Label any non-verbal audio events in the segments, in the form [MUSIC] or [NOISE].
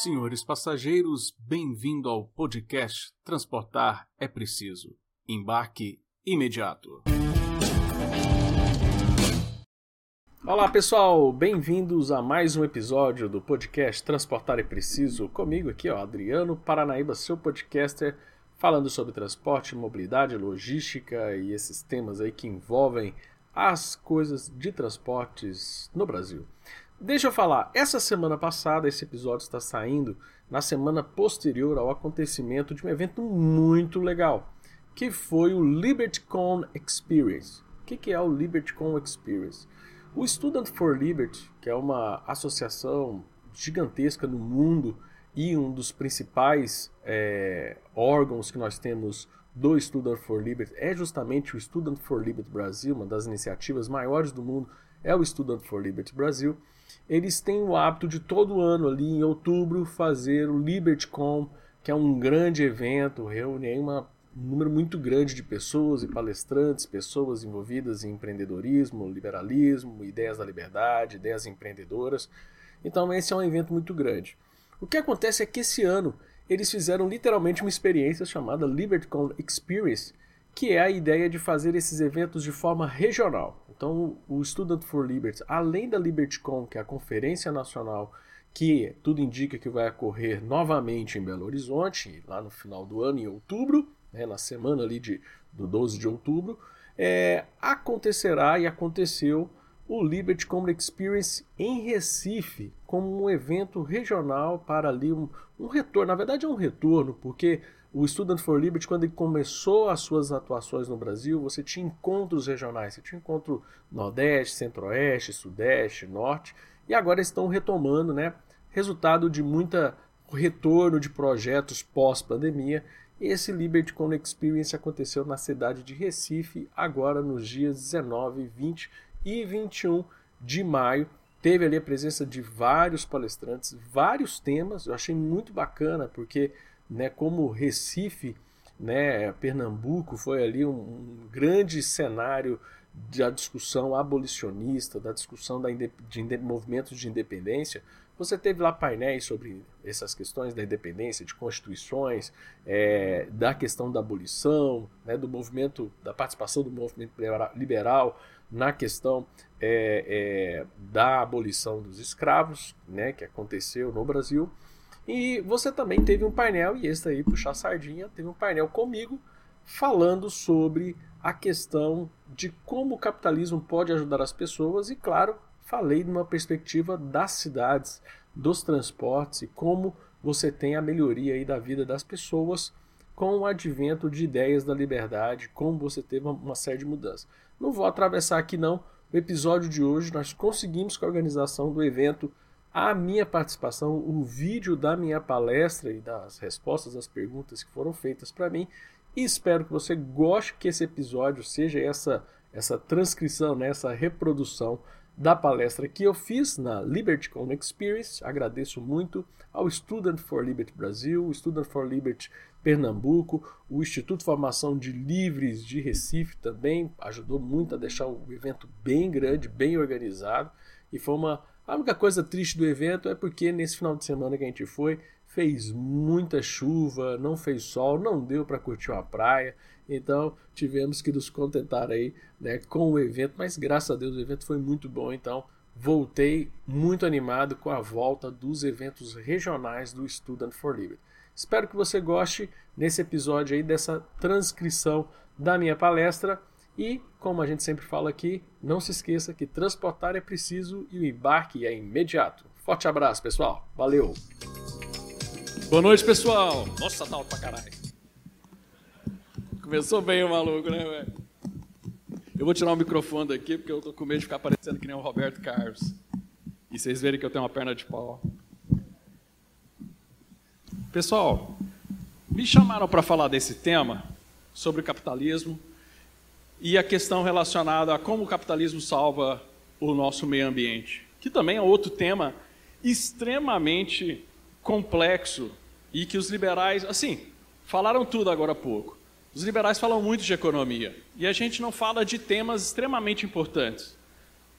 Senhores passageiros, bem-vindo ao podcast Transportar é Preciso. Embarque imediato. Olá pessoal, bem-vindos a mais um episódio do podcast Transportar é Preciso. Comigo aqui, ó, Adriano Paranaíba, seu podcaster, falando sobre transporte, mobilidade, logística e esses temas aí que envolvem as coisas de transportes no Brasil. Deixa eu falar, essa semana passada, esse episódio está saindo na semana posterior ao acontecimento de um evento muito legal, que foi o LibertyCon Experience. O que é o LibertyCon Experience? O Student for Liberty, que é uma associação gigantesca no mundo e um dos principais é, órgãos que nós temos do Student for Liberty, é justamente o Student for Liberty Brasil, uma das iniciativas maiores do mundo é o Student for Liberty Brasil eles têm o hábito de todo ano ali em outubro fazer o LibertyCon, que é um grande evento, reúne uma, um número muito grande de pessoas e palestrantes, pessoas envolvidas em empreendedorismo, liberalismo, ideias da liberdade, ideias empreendedoras. Então esse é um evento muito grande. O que acontece é que esse ano eles fizeram literalmente uma experiência chamada LibertyCon Experience, que é a ideia de fazer esses eventos de forma regional. Então, o Student for Liberty, além da LibertyCon, que é a conferência nacional que tudo indica que vai ocorrer novamente em Belo Horizonte, lá no final do ano, em outubro, né, na semana ali de, do 12 de outubro, é, acontecerá e aconteceu o Liberty Common Experience em Recife, como um evento regional para ali um, um retorno. Na verdade, é um retorno, porque o Student for Liberty, quando ele começou as suas atuações no Brasil, você tinha encontros regionais. Você tinha encontro Nordeste, Centro-Oeste, Sudeste, Norte, e agora estão retomando, né? Resultado de muita retorno de projetos pós-pandemia. Esse Liberty Con Experience aconteceu na cidade de Recife, agora nos dias 19, 20 e 21 de maio. Teve ali a presença de vários palestrantes, vários temas. Eu achei muito bacana, porque né, como Recife, né, Pernambuco foi ali um, um grande cenário da discussão abolicionista, da discussão da de, de movimentos de independência. Você teve lá painéis sobre essas questões da independência, de constituições, é, da questão da abolição, né, do movimento, da participação do movimento liberal na questão é, é, da abolição dos escravos, né, que aconteceu no Brasil. E você também teve um painel, e esse aí, puxar a sardinha, teve um painel comigo falando sobre a questão de como o capitalismo pode ajudar as pessoas e, claro, falei de uma perspectiva das cidades, dos transportes e como você tem a melhoria aí da vida das pessoas com o advento de ideias da liberdade, como você teve uma série de mudanças. Não vou atravessar aqui não. O episódio de hoje nós conseguimos com a organização do evento a minha participação, o vídeo da minha palestra e das respostas às perguntas que foram feitas para mim. E espero que você goste que esse episódio seja essa essa transcrição, né, essa reprodução da palestra que eu fiz na LibertyCon Experience. Agradeço muito ao Student for Liberty Brasil, Student for Liberty Pernambuco, o Instituto Formação de Livres de Recife também ajudou muito a deixar o evento bem grande, bem organizado e foi uma a única coisa triste do evento é porque nesse final de semana que a gente foi, fez muita chuva, não fez sol, não deu para curtir uma praia. Então tivemos que nos contentar aí né, com o evento, mas graças a Deus o evento foi muito bom. Então voltei muito animado com a volta dos eventos regionais do Student for Liberty. Espero que você goste nesse episódio aí dessa transcrição da minha palestra. E, como a gente sempre fala aqui, não se esqueça que transportar é preciso e o embarque é imediato. Forte abraço, pessoal. Valeu! Boa noite, pessoal! Nossa, tá alto pra caralho. Começou bem o maluco, né, velho? Eu vou tirar o microfone daqui porque eu tô com medo de ficar parecendo que nem o Roberto Carlos. E vocês verem que eu tenho uma perna de pau. Pessoal, me chamaram para falar desse tema sobre capitalismo e a questão relacionada a como o capitalismo salva o nosso meio ambiente, que também é outro tema extremamente complexo e que os liberais, assim, falaram tudo agora há pouco. Os liberais falam muito de economia e a gente não fala de temas extremamente importantes,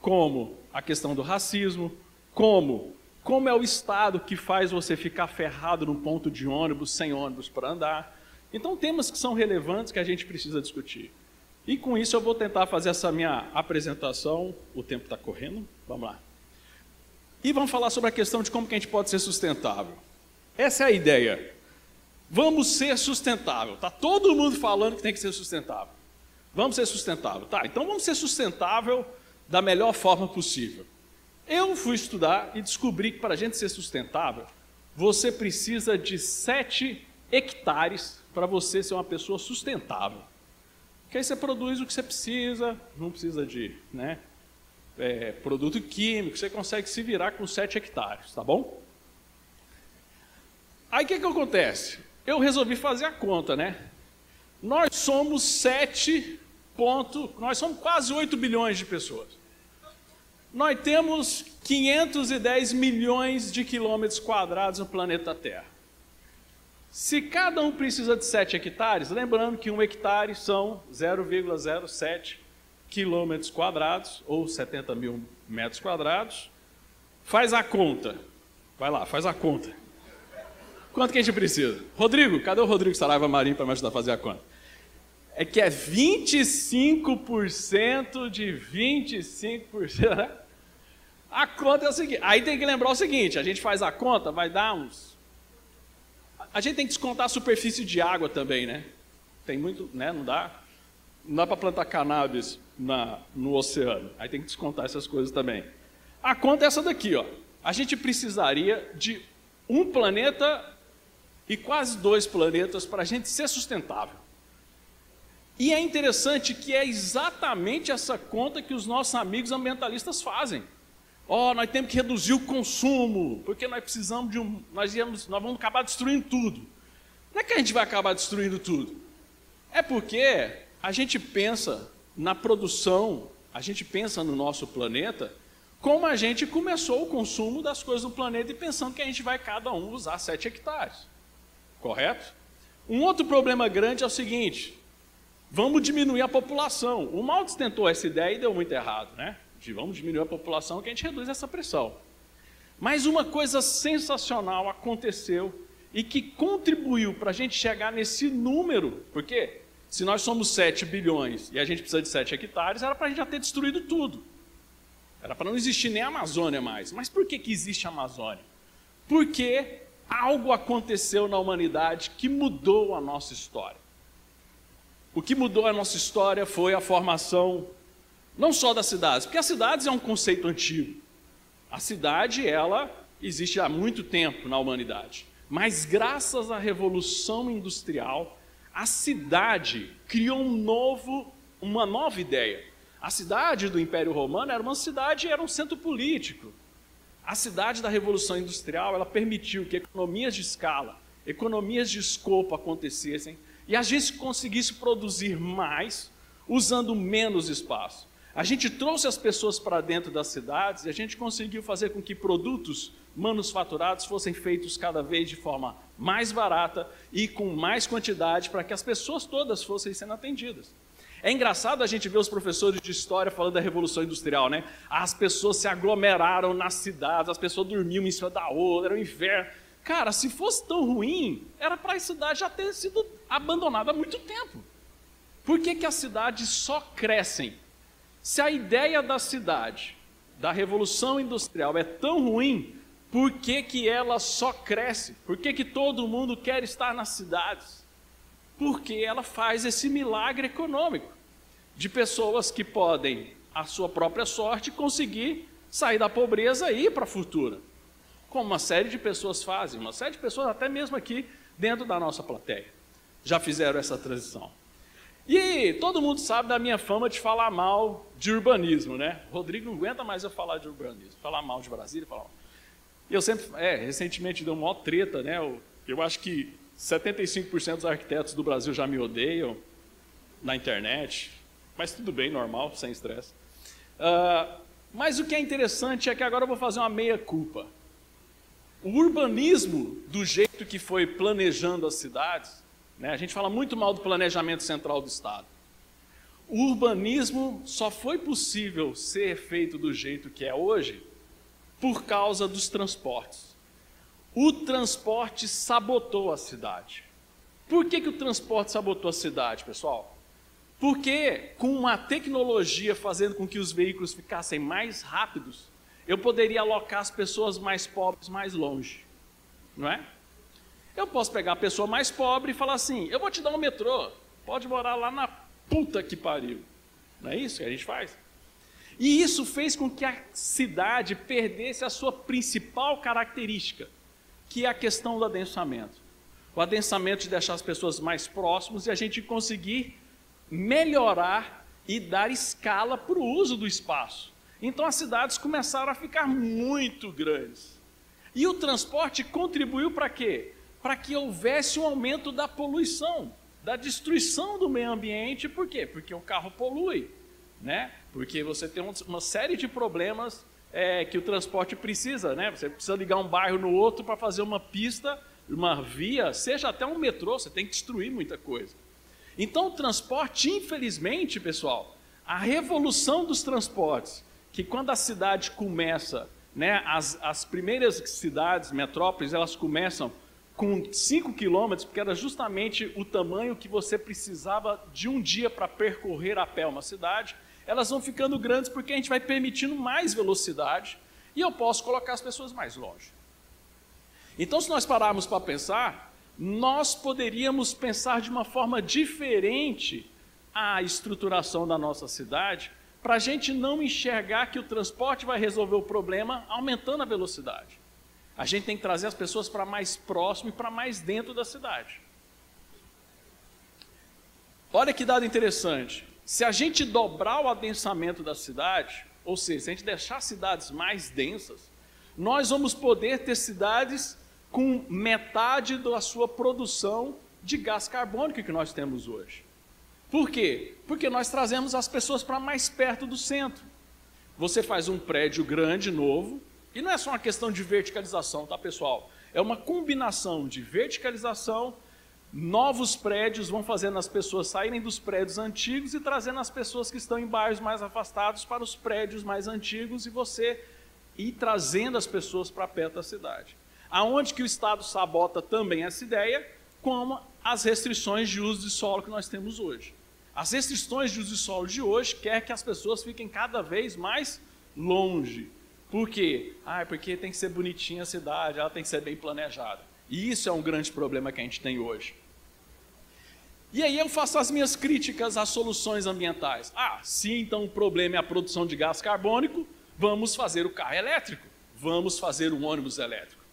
como a questão do racismo, como como é o estado que faz você ficar ferrado num ponto de ônibus, sem ônibus para andar. Então, temas que são relevantes que a gente precisa discutir. E com isso eu vou tentar fazer essa minha apresentação. O tempo está correndo, vamos lá. E vamos falar sobre a questão de como que a gente pode ser sustentável. Essa é a ideia. Vamos ser sustentável. Tá todo mundo falando que tem que ser sustentável. Vamos ser sustentável. Tá, então vamos ser sustentável da melhor forma possível. Eu fui estudar e descobri que para a gente ser sustentável, você precisa de 7 hectares para você ser uma pessoa sustentável. Que aí você produz o que você precisa, não precisa de né, é, produto químico, você consegue se virar com 7 hectares, tá bom? Aí o que, que acontece? Eu resolvi fazer a conta, né? Nós somos 7 ponto, nós somos quase 8 bilhões de pessoas nós temos 510 milhões de quilômetros quadrados no planeta Terra. Se cada um precisa de 7 hectares, lembrando que um hectare são 0,07 quilômetros quadrados, ou 70 mil metros quadrados, faz a conta. Vai lá, faz a conta. Quanto que a gente precisa? Rodrigo, cadê o Rodrigo Saraiva Marinho para me ajudar a fazer a conta? É que é 25% de 25%, né? A conta é o seguinte, aí tem que lembrar o seguinte, a gente faz a conta, vai dar uns... A gente tem que descontar a superfície de água também, né? Tem muito, né? Não dá, não dá para plantar cannabis na, no oceano. Aí tem que descontar essas coisas também. A conta é essa daqui, ó. A gente precisaria de um planeta e quase dois planetas para a gente ser sustentável. E é interessante que é exatamente essa conta que os nossos amigos ambientalistas fazem. Ó, oh, nós temos que reduzir o consumo, porque nós precisamos de um. Nós, íamos, nós vamos acabar destruindo tudo. Não é que a gente vai acabar destruindo tudo. É porque a gente pensa na produção, a gente pensa no nosso planeta, como a gente começou o consumo das coisas do planeta e pensando que a gente vai cada um usar 7 hectares. Correto? Um outro problema grande é o seguinte: vamos diminuir a população. O Maltz tentou essa ideia e deu muito errado, né? Vamos diminuir a população, que a gente reduz essa pressão. Mas uma coisa sensacional aconteceu e que contribuiu para a gente chegar nesse número, porque se nós somos 7 bilhões e a gente precisa de 7 hectares, era para a gente já ter destruído tudo. Era para não existir nem a Amazônia mais. Mas por que, que existe a Amazônia? Porque algo aconteceu na humanidade que mudou a nossa história. O que mudou a nossa história foi a formação não só das cidades, porque as cidades é um conceito antigo. A cidade, ela existe há muito tempo na humanidade. Mas graças à revolução industrial, a cidade criou um novo, uma nova ideia. A cidade do Império Romano era uma cidade, era um centro político. A cidade da Revolução Industrial, ela permitiu que economias de escala, economias de escopo acontecessem e a gente conseguisse produzir mais usando menos espaço. A gente trouxe as pessoas para dentro das cidades e a gente conseguiu fazer com que produtos manufaturados fossem feitos cada vez de forma mais barata e com mais quantidade para que as pessoas todas fossem sendo atendidas. É engraçado a gente ver os professores de história falando da Revolução Industrial, né? As pessoas se aglomeraram nas cidades, as pessoas dormiam em cima da outra, era um inverno. Cara, se fosse tão ruim, era para a cidade já ter sido abandonada há muito tempo. Por que, que as cidades só crescem? Se a ideia da cidade, da revolução industrial é tão ruim, por que, que ela só cresce? Por que, que todo mundo quer estar nas cidades? Porque ela faz esse milagre econômico de pessoas que podem, à sua própria sorte, conseguir sair da pobreza e ir para a futura. Como uma série de pessoas fazem, uma série de pessoas, até mesmo aqui dentro da nossa plateia, já fizeram essa transição. E todo mundo sabe da minha fama de falar mal de urbanismo, né? Rodrigo não aguenta mais eu falar de urbanismo, falar mal de Brasília, falar mal. Eu sempre, é, recentemente deu uma treta, né? Eu, eu acho que 75% dos arquitetos do Brasil já me odeiam na internet, mas tudo bem, normal, sem estresse. Uh, mas o que é interessante é que agora eu vou fazer uma meia-culpa. O urbanismo, do jeito que foi planejando as cidades, né? A gente fala muito mal do planejamento central do Estado. O urbanismo só foi possível ser feito do jeito que é hoje por causa dos transportes. O transporte sabotou a cidade. Por que, que o transporte sabotou a cidade, pessoal? Porque com uma tecnologia fazendo com que os veículos ficassem mais rápidos, eu poderia alocar as pessoas mais pobres mais longe, não é? Eu posso pegar a pessoa mais pobre e falar assim: eu vou te dar um metrô, pode morar lá na puta que pariu. Não é isso que a gente faz? E isso fez com que a cidade perdesse a sua principal característica, que é a questão do adensamento. O adensamento de deixar as pessoas mais próximas e a gente conseguir melhorar e dar escala para o uso do espaço. Então as cidades começaram a ficar muito grandes. E o transporte contribuiu para quê? Para que houvesse um aumento da poluição, da destruição do meio ambiente. Por quê? Porque o carro polui, né? Porque você tem uma série de problemas é, que o transporte precisa, né? Você precisa ligar um bairro no outro para fazer uma pista, uma via, seja até um metrô, você tem que destruir muita coisa. Então, o transporte, infelizmente, pessoal, a revolução dos transportes, que quando a cidade começa, né, as, as primeiras cidades, metrópoles, elas começam com 5 quilômetros, porque era justamente o tamanho que você precisava de um dia para percorrer a pé uma cidade, elas vão ficando grandes porque a gente vai permitindo mais velocidade e eu posso colocar as pessoas mais longe. Então, se nós pararmos para pensar, nós poderíamos pensar de uma forma diferente a estruturação da nossa cidade, para a gente não enxergar que o transporte vai resolver o problema aumentando a velocidade. A gente tem que trazer as pessoas para mais próximo e para mais dentro da cidade. Olha que dado interessante. Se a gente dobrar o adensamento da cidade, ou seja, se a gente deixar cidades mais densas, nós vamos poder ter cidades com metade da sua produção de gás carbônico que nós temos hoje. Por quê? Porque nós trazemos as pessoas para mais perto do centro. Você faz um prédio grande, novo, e não é só uma questão de verticalização, tá, pessoal? É uma combinação de verticalização, novos prédios vão fazendo as pessoas saírem dos prédios antigos e trazendo as pessoas que estão em bairros mais afastados para os prédios mais antigos e você ir trazendo as pessoas para perto da cidade. Aonde que o Estado sabota também essa ideia, como as restrições de uso de solo que nós temos hoje. As restrições de uso de solo de hoje quer que as pessoas fiquem cada vez mais longe. Por quê? Ah, porque tem que ser bonitinha a cidade, ela tem que ser bem planejada. E isso é um grande problema que a gente tem hoje. E aí eu faço as minhas críticas às soluções ambientais. Ah, se então o problema é a produção de gás carbônico, vamos fazer o carro elétrico, vamos fazer o ônibus elétrico.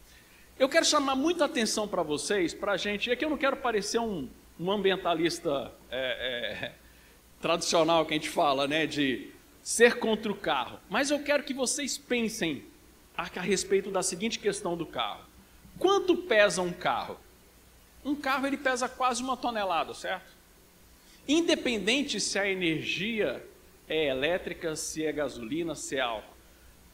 Eu quero chamar muita atenção para vocês, para a gente, e aqui eu não quero parecer um, um ambientalista é, é, [LAUGHS] tradicional que a gente fala, né, de ser contra o carro, mas eu quero que vocês pensem a, respeito da seguinte questão do carro. Quanto pesa um carro? Um carro ele pesa quase uma tonelada, certo? Independente se a energia é elétrica, se é gasolina, se é álcool.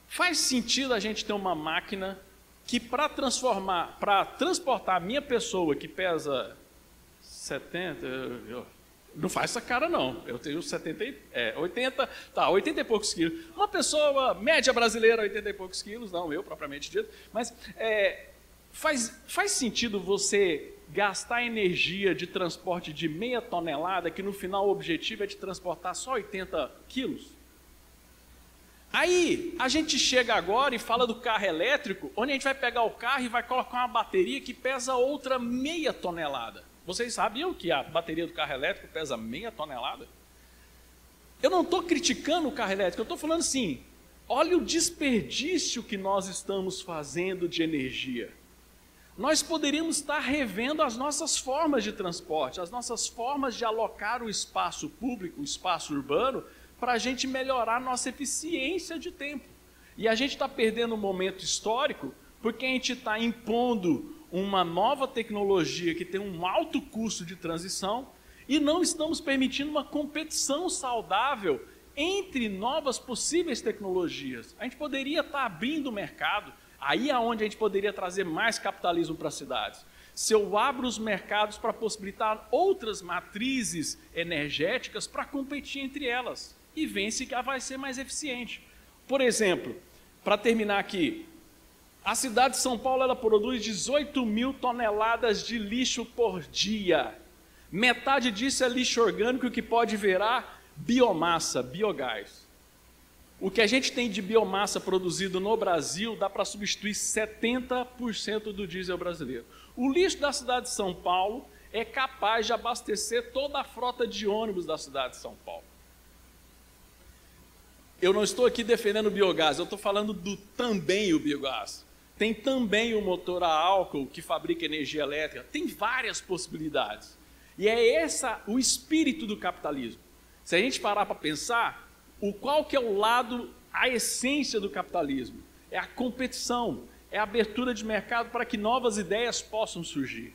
Faz sentido a gente ter uma máquina que para transformar, para transportar a minha pessoa que pesa 70, eu, eu, não faz essa cara não. Eu tenho 70, é, 80, tá, 80 e poucos quilos. Uma pessoa média brasileira, 80 e poucos quilos, não eu propriamente dito, mas é, faz, faz sentido você gastar energia de transporte de meia tonelada, que no final o objetivo é de transportar só 80 quilos? Aí a gente chega agora e fala do carro elétrico, onde a gente vai pegar o carro e vai colocar uma bateria que pesa outra meia tonelada. Vocês sabiam que a bateria do carro elétrico pesa meia tonelada? Eu não estou criticando o carro elétrico, eu estou falando assim: olha o desperdício que nós estamos fazendo de energia. Nós poderíamos estar revendo as nossas formas de transporte, as nossas formas de alocar o espaço público, o espaço urbano, para a gente melhorar a nossa eficiência de tempo. E a gente está perdendo um momento histórico porque a gente está impondo uma nova tecnologia que tem um alto custo de transição e não estamos permitindo uma competição saudável entre novas possíveis tecnologias. A gente poderia estar abrindo o mercado, aí é onde a gente poderia trazer mais capitalismo para as cidades. Se eu abro os mercados para possibilitar outras matrizes energéticas para competir entre elas e vence que vai ser mais eficiente. Por exemplo, para terminar aqui, a cidade de São Paulo ela produz 18 mil toneladas de lixo por dia. Metade disso é lixo orgânico que pode virar biomassa, biogás. O que a gente tem de biomassa produzido no Brasil dá para substituir 70% do diesel brasileiro. O lixo da cidade de São Paulo é capaz de abastecer toda a frota de ônibus da cidade de São Paulo. Eu não estou aqui defendendo o biogás, eu estou falando do também o biogás. Tem também o motor a álcool que fabrica energia elétrica. Tem várias possibilidades. E é essa o espírito do capitalismo. Se a gente parar para pensar, o qual que é o lado, a essência do capitalismo? É a competição, é a abertura de mercado para que novas ideias possam surgir.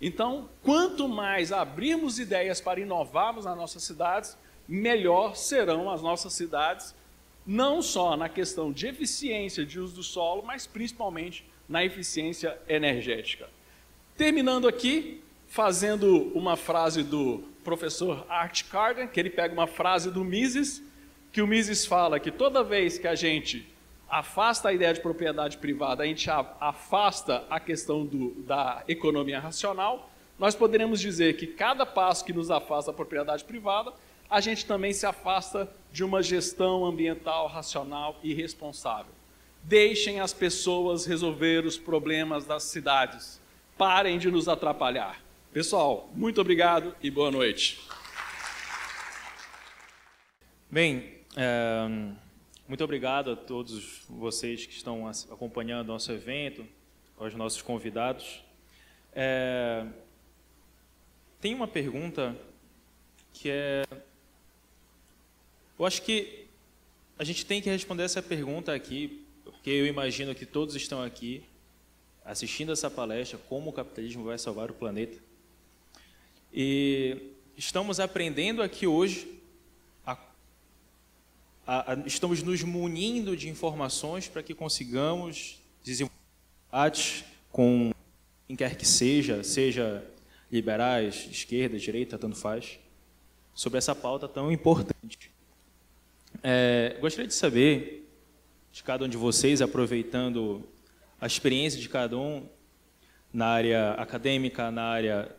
Então, quanto mais abrirmos ideias para inovarmos nas nossas cidades, melhor serão as nossas cidades não só na questão de eficiência de uso do solo, mas principalmente na eficiência energética. Terminando aqui, fazendo uma frase do professor Art Carden, que ele pega uma frase do Mises, que o Mises fala que toda vez que a gente afasta a ideia de propriedade privada, a gente afasta a questão do, da economia racional, nós poderemos dizer que cada passo que nos afasta da propriedade privada a gente também se afasta de uma gestão ambiental racional e responsável. Deixem as pessoas resolver os problemas das cidades. Parem de nos atrapalhar. Pessoal, muito obrigado e boa noite. Bem, é, muito obrigado a todos vocês que estão acompanhando nosso evento, aos nossos convidados. É, tem uma pergunta que é eu acho que a gente tem que responder essa pergunta aqui, porque eu imagino que todos estão aqui assistindo essa palestra, como o capitalismo vai salvar o planeta. E estamos aprendendo aqui hoje, a, a, a, estamos nos munindo de informações para que consigamos desenvolver com quem quer que seja, seja liberais, esquerda, direita, tanto faz, sobre essa pauta tão importante. É, gostaria de saber de cada um de vocês, aproveitando a experiência de cada um na área acadêmica, na área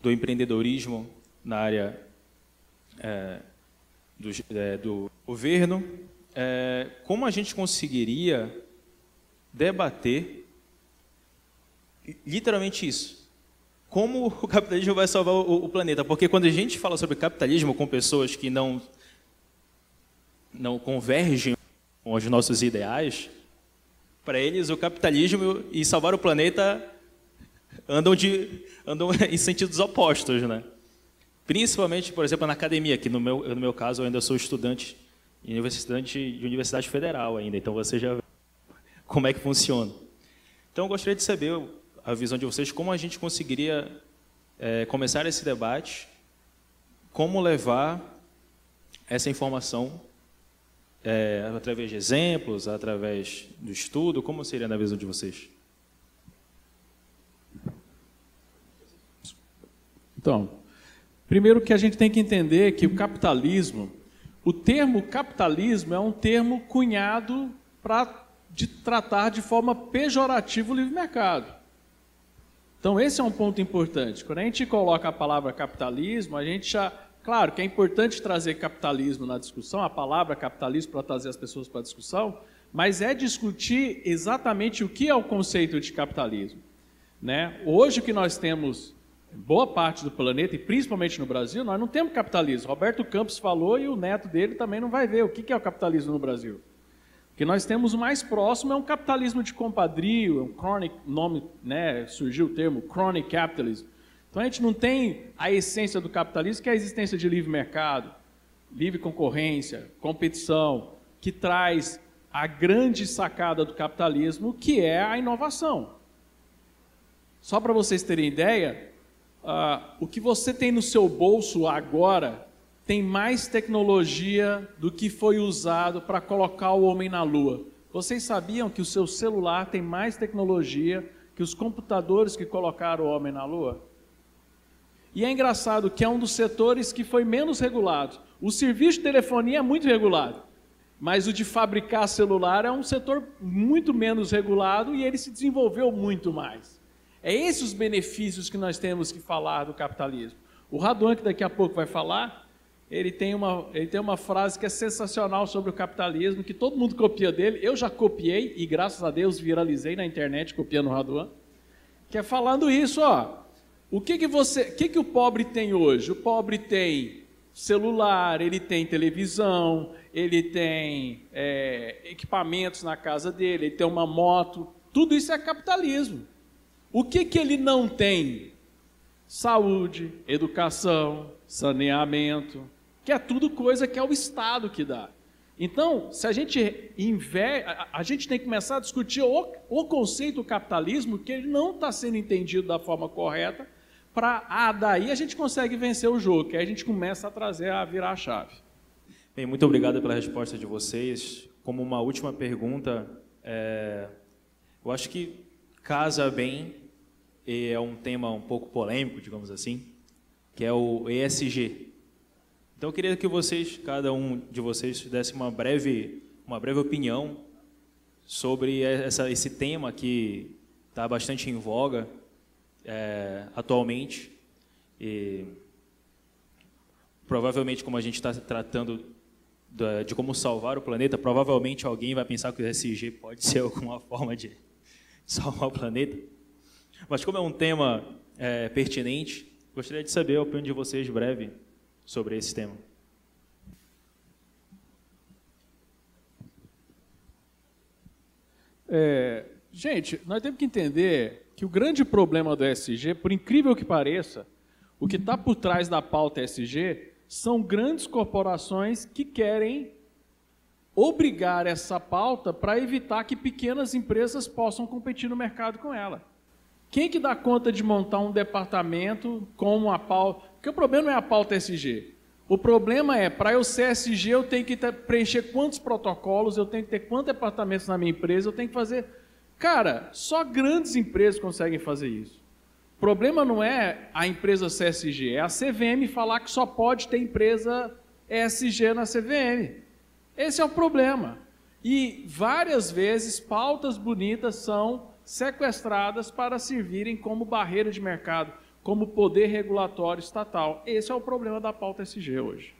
do empreendedorismo, na área é, do, é, do, governo, é, como a gente conseguiria debater literalmente isso? Como o capitalismo vai salvar o, o planeta? Porque quando a gente fala sobre capitalismo com pessoas que não não convergem com os nossos ideais, para eles o capitalismo e salvar o planeta andam, de, andam [LAUGHS] em sentidos opostos, né? Principalmente, por exemplo, na academia, que no meu, no meu caso eu ainda sou estudante, estudante de universidade federal ainda, então você já vê como é que funciona. Então eu gostaria de saber a visão de vocês, como a gente conseguiria é, começar esse debate, como levar essa informação é, através de exemplos, através do estudo? Como seria na visão de vocês? Então, primeiro que a gente tem que entender que o capitalismo, o termo capitalismo é um termo cunhado para de tratar de forma pejorativa o livre mercado. Então, esse é um ponto importante. Quando a gente coloca a palavra capitalismo, a gente já Claro que é importante trazer capitalismo na discussão, a palavra capitalismo para trazer as pessoas para a discussão, mas é discutir exatamente o que é o conceito de capitalismo. Né? Hoje que nós temos, boa parte do planeta, e principalmente no Brasil, nós não temos capitalismo. Roberto Campos falou e o neto dele também não vai ver o que é o capitalismo no Brasil. O que nós temos mais próximo é um capitalismo de compadrio, é um chronic, nome, né, surgiu o termo chronic capitalism, então a gente não tem a essência do capitalismo, que é a existência de livre mercado, livre concorrência, competição, que traz a grande sacada do capitalismo, que é a inovação. Só para vocês terem ideia, uh, o que você tem no seu bolso agora tem mais tecnologia do que foi usado para colocar o homem na Lua. Vocês sabiam que o seu celular tem mais tecnologia que os computadores que colocaram o homem na Lua? E é engraçado que é um dos setores que foi menos regulado. O serviço de telefonia é muito regulado. Mas o de fabricar celular é um setor muito menos regulado e ele se desenvolveu muito mais. É esses os benefícios que nós temos que falar do capitalismo. O Raduan, que daqui a pouco vai falar, ele tem, uma, ele tem uma frase que é sensacional sobre o capitalismo, que todo mundo copia dele. Eu já copiei e, graças a Deus, viralizei na internet copiando o Raduan. Que é falando isso, ó. O que, que você, o que, que o pobre tem hoje? O pobre tem celular, ele tem televisão, ele tem é, equipamentos na casa dele, ele tem uma moto. Tudo isso é capitalismo. O que, que ele não tem? Saúde, educação, saneamento, que é tudo coisa que é o Estado que dá. Então, se a gente inver... a gente tem que começar a discutir o, o conceito do capitalismo, que ele não está sendo entendido da forma correta, para ah, daí a gente consegue vencer o jogo, que aí a gente começa a trazer a virar a chave. Bem, muito obrigado pela resposta de vocês. Como uma última pergunta, é, eu acho que casa bem e é um tema um pouco polêmico, digamos assim, que é o ESG. Então eu queria que vocês, cada um de vocês, desse uma breve, uma breve opinião sobre essa, esse tema que está bastante em voga é, atualmente. E provavelmente, como a gente está tratando de como salvar o planeta, provavelmente alguém vai pensar que o SG pode ser alguma forma de salvar o planeta. Mas como é um tema é, pertinente, gostaria de saber a opinião de vocês breve sobre esse tema. É, gente, nós temos que entender que o grande problema do ESG, por incrível que pareça, o que está por trás da pauta ESG são grandes corporações que querem obrigar essa pauta para evitar que pequenas empresas possam competir no mercado com ela. Quem que dá conta de montar um departamento com uma pauta? Porque o problema não é a pauta ESG. O problema é, para eu ser SG, eu tenho que preencher quantos protocolos, eu tenho que ter quantos departamentos na minha empresa, eu tenho que fazer Cara, só grandes empresas conseguem fazer isso. O problema não é a empresa CSG, é a CVM falar que só pode ter empresa ESG na CVM. Esse é o problema. E várias vezes pautas bonitas são sequestradas para servirem como barreira de mercado, como poder regulatório estatal. Esse é o problema da pauta SG hoje.